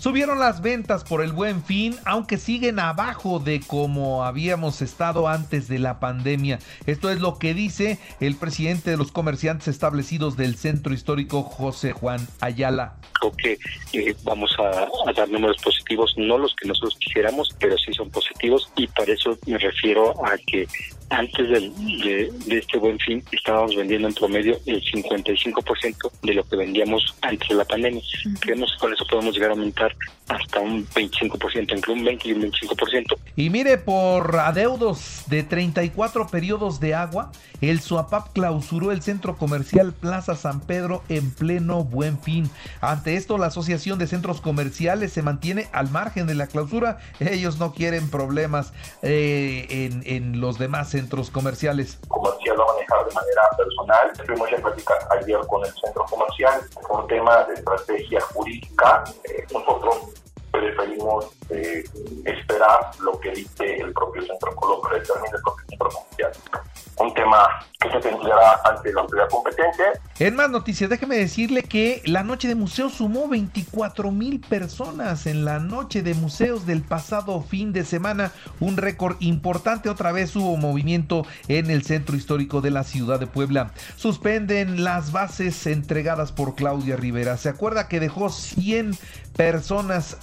Subieron las ventas por el buen fin, aunque siguen abajo de como habíamos estado antes de la pandemia. Esto es lo que dice el presidente de los comerciantes establecidos del centro histórico, José Juan Ayala. Creo que eh, vamos a, a dar números positivos, no los que nosotros quisiéramos, pero sí son positivos y para eso me refiero a que antes del, de, de, este buen fin estábamos vendiendo en promedio el 55% de lo que vendíamos antes de la pandemia. Creemos que con eso podemos llegar a aumentar hasta un 25%, entre un 20 y un 25%. Y mire, por adeudos de 34 periodos de agua, el SUAPAP clausuró el centro comercial Plaza San Pedro en pleno buen fin. Ante esto, la Asociación de Centros Comerciales se mantiene al margen de la clausura. Ellos no quieren problemas eh, en, en los demás centros comerciales. Comercial va a manejar de manera personal. Estuvimos en plática ayer con el centro comercial por tema de estrategia jurídica. Eh, nosotros preferimos esperar lo que dice el propio centro lo que determine el propio centro comercial. Un tema que se tendrá ante la autoridad competente. En más noticias, déjeme decirle que la noche de museos sumó 24 mil personas en la noche de museos del pasado fin de semana, un récord importante. Otra vez hubo movimiento en el centro histórico de la ciudad de Puebla. Suspenden las bases entregadas por Claudia Rivera. ¿Se acuerda que dejó 100 personas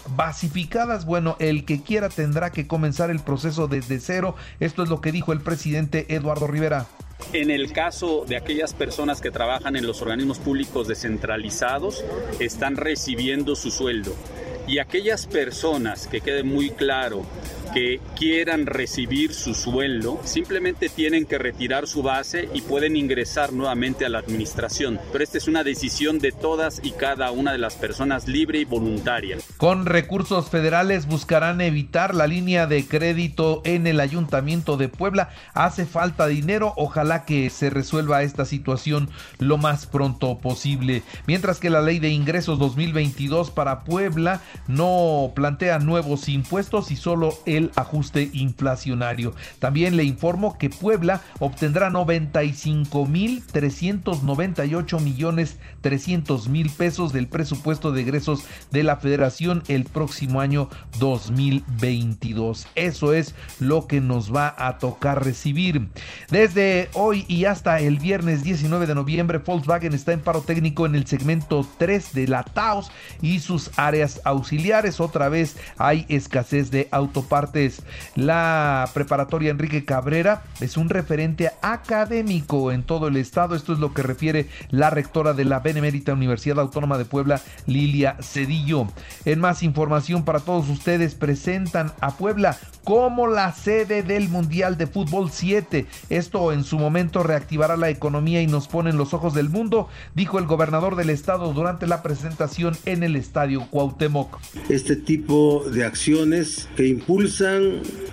Bueno, el que quiera tendrá que comenzar el proceso desde cero. Esto es lo que dijo el presidente Eduardo Rivera. En el caso de aquellas personas que trabajan en los organismos públicos descentralizados, están recibiendo su sueldo. Y aquellas personas, que quede muy claro, quieran recibir su sueldo, simplemente tienen que retirar su base y pueden ingresar nuevamente a la administración. Pero esta es una decisión de todas y cada una de las personas libre y voluntaria. Con recursos federales buscarán evitar la línea de crédito en el ayuntamiento de Puebla. Hace falta dinero, ojalá que se resuelva esta situación lo más pronto posible. Mientras que la ley de ingresos 2022 para Puebla no plantea nuevos impuestos y solo el ajuste inflacionario. También le informo que Puebla obtendrá 95.398 millones 300 mil pesos del presupuesto de egresos de la federación el próximo año 2022. Eso es lo que nos va a tocar recibir. Desde hoy y hasta el viernes 19 de noviembre, Volkswagen está en paro técnico en el segmento 3 de la Taos y sus áreas auxiliares. Otra vez hay escasez de autopartes. La preparatoria Enrique Cabrera es un referente académico en todo el estado. Esto es lo que refiere la rectora de la Benemérita Universidad Autónoma de Puebla, Lilia Cedillo. En más información para todos ustedes, presentan a Puebla como la sede del Mundial de Fútbol 7. Esto en su momento reactivará la economía y nos pone en los ojos del mundo, dijo el gobernador del estado durante la presentación en el estadio Cuauhtémoc. Este tipo de acciones que impulsan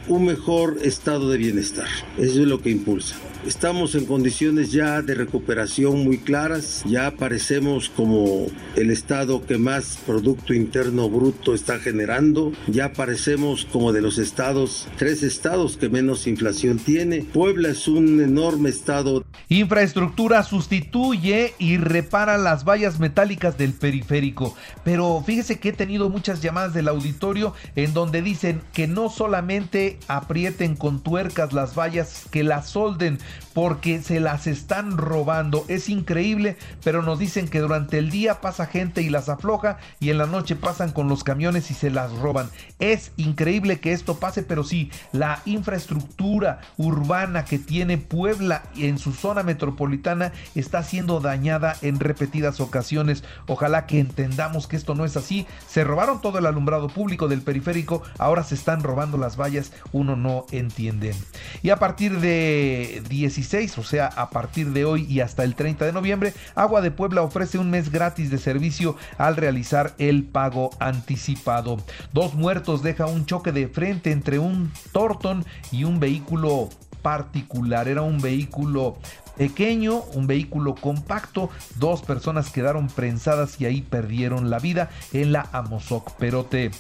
un mejor estado de bienestar, eso es lo que impulsa. Estamos en condiciones ya de recuperación muy claras, ya parecemos como el estado que más Producto Interno Bruto está generando, ya parecemos como de los estados, tres estados que menos inflación tiene. Puebla es un enorme estado. Infraestructura sustituye y repara las vallas metálicas del periférico, pero fíjese que he tenido muchas llamadas del auditorio en donde dicen que no solamente aprieten con tuercas las vallas, que las solden, porque se las están robando. Es increíble, pero nos dicen que durante el día pasa gente y las afloja y en la noche pasan con los camiones y se las roban. Es increíble que esto pase, pero sí, la infraestructura urbana que tiene Puebla en su zona metropolitana está siendo dañada en repetidas ocasiones. Ojalá que entendamos que esto no es así. Se robaron todo el alumbrado público del periférico, ahora se están robando las vallas, uno no entiende. Y a partir de 16, o sea, a partir de hoy y hasta el 30 de noviembre, Agua de Puebla ofrece un mes gratis de servicio al realizar el pago anticipado. Dos muertos deja un choque de frente entre un Torton y un vehículo particular. Era un vehículo pequeño, un vehículo compacto. Dos personas quedaron prensadas y ahí perdieron la vida en la Amozoc Perote.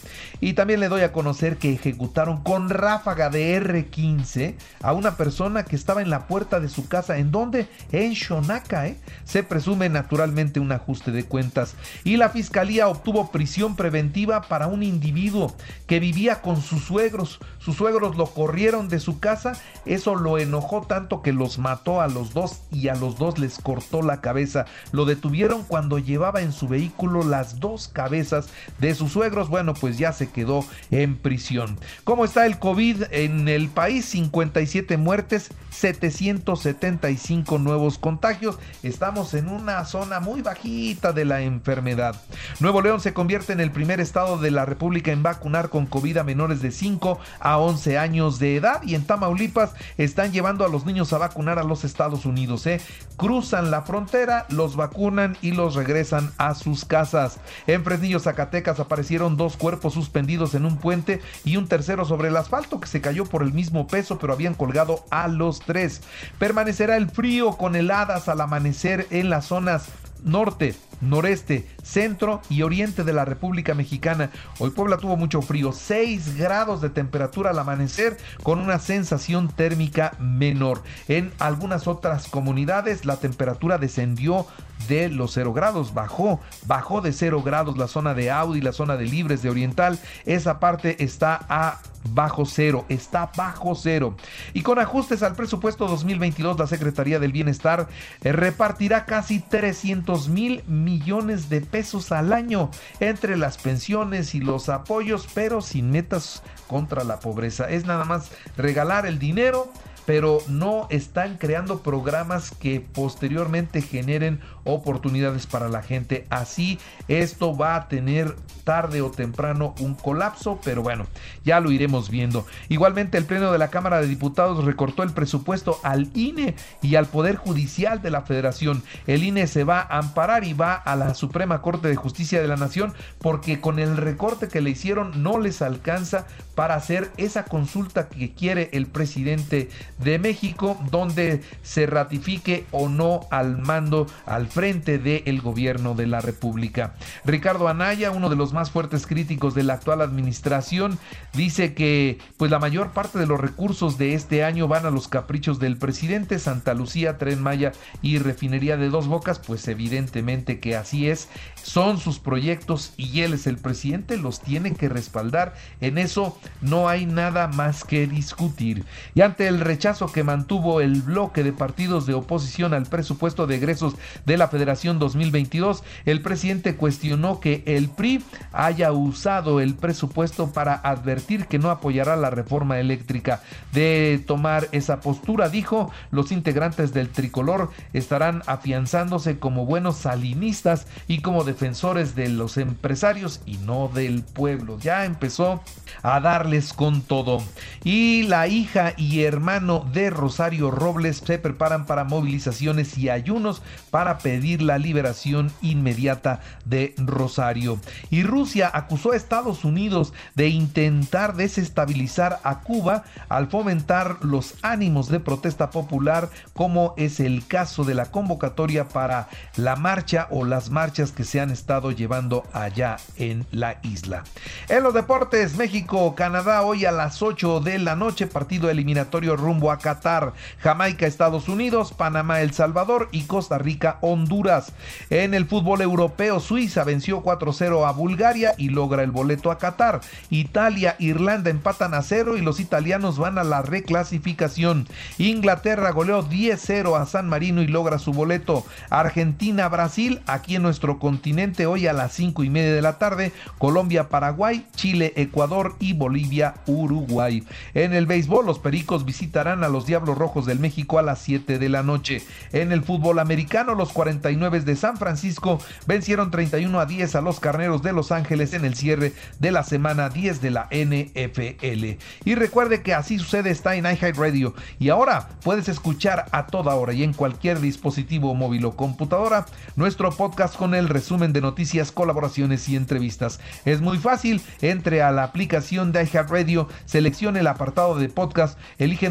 Y también le doy a conocer que ejecutaron con ráfaga de R15 a una persona que estaba en la puerta de su casa. ¿En donde En Shonaka. ¿eh? Se presume naturalmente un ajuste de cuentas. Y la fiscalía obtuvo prisión preventiva para un individuo que vivía con sus suegros. Sus suegros lo corrieron de su casa. Eso lo enojó tanto que los mató a los dos y a los dos les cortó la cabeza. Lo detuvieron cuando llevaba en su vehículo las dos cabezas de sus suegros. Bueno, pues ya se quedó en prisión. ¿Cómo está el COVID en el país? 57 muertes, 775 nuevos contagios. Estamos en una zona muy bajita de la enfermedad. Nuevo León se convierte en el primer estado de la República en vacunar con COVID a menores de 5 a 11 años de edad y en Tamaulipas están llevando a los niños a vacunar a los Estados Unidos ¿eh? Cruzan la frontera, los vacunan y los regresan a sus casas. En Fresnillo, Zacatecas, aparecieron dos cuerpos suspendidos en un puente y un tercero sobre el asfalto que se cayó por el mismo peso, pero habían colgado a los tres. Permanecerá el frío con heladas al amanecer en las zonas norte, noreste, centro y oriente de la República Mexicana. Hoy Puebla tuvo mucho frío, 6 grados de temperatura al amanecer con una sensación térmica menor. En algunas otras comunidades la temperatura descendió de los 0 grados, bajó, bajó de 0 grados la zona de Audi, la zona de Libres de Oriental, esa parte está a bajo cero, está bajo cero. Y con ajustes al presupuesto 2022, la Secretaría del Bienestar eh, repartirá casi 300 mil millones de pesos al año entre las pensiones y los apoyos, pero sin metas contra la pobreza. Es nada más regalar el dinero pero no están creando programas que posteriormente generen oportunidades para la gente. Así esto va a tener tarde o temprano un colapso, pero bueno, ya lo iremos viendo. Igualmente el Pleno de la Cámara de Diputados recortó el presupuesto al INE y al Poder Judicial de la Federación. El INE se va a amparar y va a la Suprema Corte de Justicia de la Nación porque con el recorte que le hicieron no les alcanza para hacer esa consulta que quiere el presidente de México, donde se ratifique o no al mando al frente del gobierno de la República. Ricardo Anaya, uno de los más fuertes críticos de la actual administración, dice que pues la mayor parte de los recursos de este año van a los caprichos del presidente Santa Lucía, Tren Maya y Refinería de Dos Bocas, pues evidentemente que así es, son sus proyectos y él es el presidente, los tiene que respaldar. En eso no hay nada más que discutir. Y ante el rechazo que mantuvo el bloque de partidos de oposición al presupuesto de egresos de la Federación 2022, el presidente cuestionó que el PRI haya usado el presupuesto para advertir que no apoyará la reforma eléctrica. De tomar esa postura, dijo, los integrantes del tricolor estarán afianzándose como buenos salinistas y como defensores de los empresarios y no del pueblo. Ya empezó a darles con todo. Y la hija y hermano de Rosario Robles se preparan para movilizaciones y ayunos para pedir la liberación inmediata de Rosario. Y Rusia acusó a Estados Unidos de intentar desestabilizar a Cuba al fomentar los ánimos de protesta popular, como es el caso de la convocatoria para la marcha o las marchas que se han estado llevando allá en la isla. En los deportes, México, Canadá, hoy a las 8 de la noche, partido eliminatorio rumbo a Qatar, Jamaica, Estados Unidos, Panamá, El Salvador y Costa Rica, Honduras. En el fútbol europeo, Suiza venció 4-0 a Bulgaria y logra el boleto a Qatar. Italia, Irlanda empatan a cero y los italianos van a la reclasificación. Inglaterra goleó 10-0 a San Marino y logra su boleto. Argentina, Brasil, aquí en nuestro continente, hoy a las 5 y media de la tarde. Colombia, Paraguay, Chile, Ecuador y Bolivia, Uruguay. En el béisbol, los Pericos visitarán a los Diablos Rojos del México a las 7 de la noche. En el fútbol americano, los 49 de San Francisco vencieron 31 a 10 a los Carneros de Los Ángeles en el cierre de la semana 10 de la NFL. Y recuerde que así sucede está en iHeartRadio y ahora puedes escuchar a toda hora y en cualquier dispositivo móvil o computadora nuestro podcast con el resumen de noticias, colaboraciones y entrevistas. Es muy fácil, entre a la aplicación de iHeartRadio, seleccione el apartado de podcast, elige